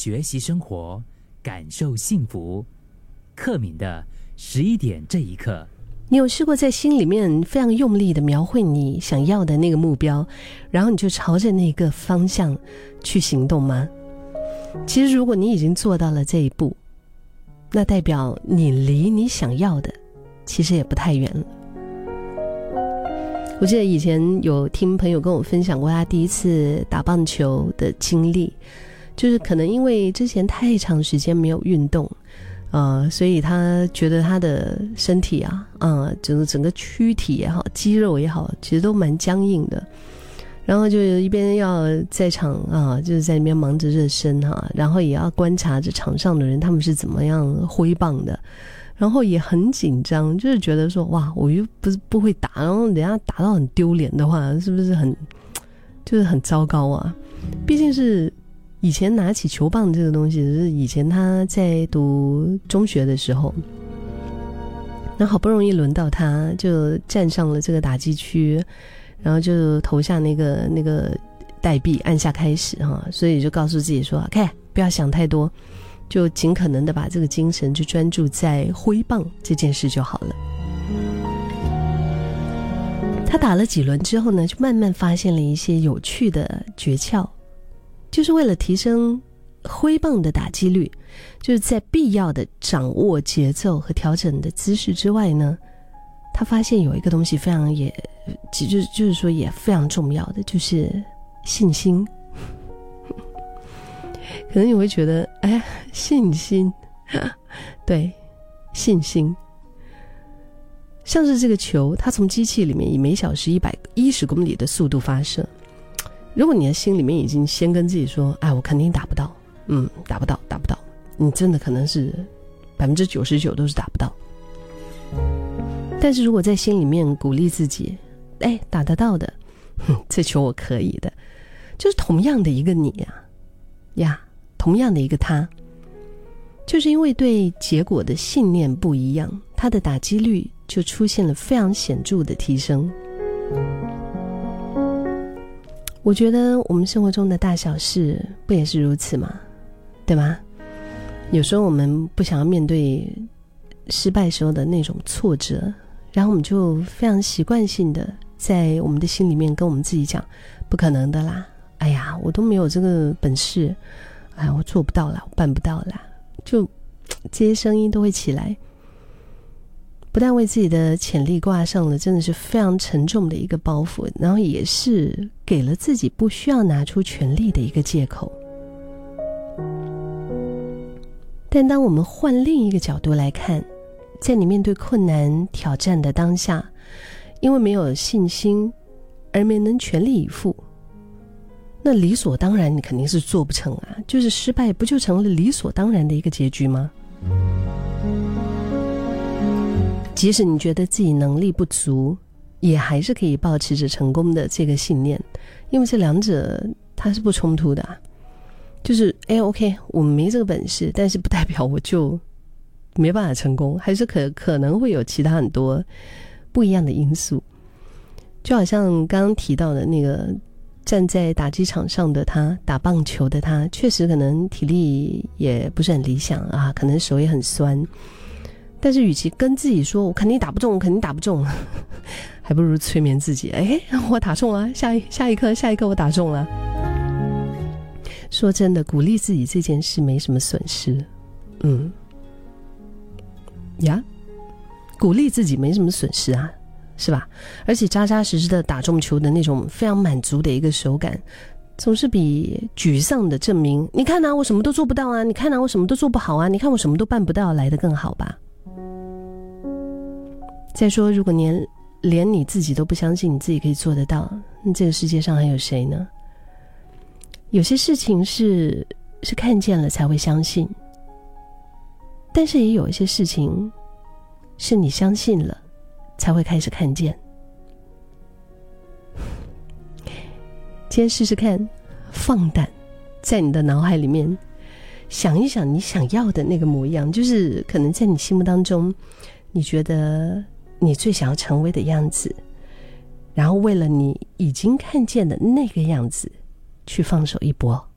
学习生活，感受幸福。克敏的十一点这一刻，你有试过在心里面非常用力的描绘你想要的那个目标，然后你就朝着那个方向去行动吗？其实，如果你已经做到了这一步，那代表你离你想要的其实也不太远了。我记得以前有听朋友跟我分享过他第一次打棒球的经历，就是可能因为之前太长时间没有运动，呃，所以他觉得他的身体啊，嗯，整个整个躯体也好，肌肉也好，其实都蛮僵硬的。然后就一边要在场啊，就是在那边忙着热身哈，然后也要观察着场上的人他们是怎么样挥棒的。然后也很紧张，就是觉得说哇，我又不是不会打，然后人家打到很丢脸的话，是不是很，就是很糟糕啊？毕竟是以前拿起球棒这个东西，是以前他在读中学的时候，那好不容易轮到他，就站上了这个打击区，然后就投下那个那个代币，按下开始哈，所以就告诉自己说，OK，不要想太多。就尽可能的把这个精神就专注在挥棒这件事就好了。他打了几轮之后呢，就慢慢发现了一些有趣的诀窍，就是为了提升挥棒的打击率，就是在必要的掌握节奏和调整的姿势之外呢，他发现有一个东西非常也，其实就是说也非常重要的，就是信心。可能你会觉得，哎，信心，对，信心，像是这个球，它从机器里面以每小时一百一十公里的速度发射。如果你的心里面已经先跟自己说，哎，我肯定打不到，嗯，打不到，打不到，你真的可能是百分之九十九都是打不到。但是如果在心里面鼓励自己，哎，打得到的，哼，这球我可以的，就是同样的一个你呀，呀。同样的一个他，就是因为对结果的信念不一样，他的打击率就出现了非常显著的提升。我觉得我们生活中的大小事不也是如此吗？对吗？有时候我们不想要面对失败时候的那种挫折，然后我们就非常习惯性的在我们的心里面跟我们自己讲：“不可能的啦！哎呀，我都没有这个本事。”哎，我做不到了，我办不到啦，就这些声音都会起来，不但为自己的潜力挂上了真的是非常沉重的一个包袱，然后也是给了自己不需要拿出全力的一个借口。但当我们换另一个角度来看，在你面对困难挑战的当下，因为没有信心而没能全力以赴。那理所当然，你肯定是做不成啊！就是失败，不就成了理所当然的一个结局吗？即使你觉得自己能力不足，也还是可以保持着成功的这个信念，因为这两者它是不冲突的。就是哎，OK，我没这个本事，但是不代表我就没办法成功，还是可可能会有其他很多不一样的因素。就好像刚刚提到的那个。站在打击场上的他，打棒球的他，确实可能体力也不是很理想啊，可能手也很酸。但是，与其跟自己说“我肯定打不中，我肯定打不中”，还不如催眠自己：“哎，我打中了，下一下一刻，下一刻我打中了。”说真的，鼓励自己这件事没什么损失。嗯，呀，鼓励自己没什么损失啊。是吧？而且扎扎实实的打中球的那种非常满足的一个手感，总是比沮丧的证明你看呐，我什么都做不到啊！你看呐，我什么都做不好啊！你看我什么都办不到来的更好吧？再说，如果连连你自己都不相信你自己可以做得到，那这个世界上还有谁呢？有些事情是是看见了才会相信，但是也有一些事情是你相信了。才会开始看见。今天试试看，放胆在你的脑海里面想一想你想要的那个模样，就是可能在你心目当中，你觉得你最想要成为的样子，然后为了你已经看见的那个样子，去放手一搏。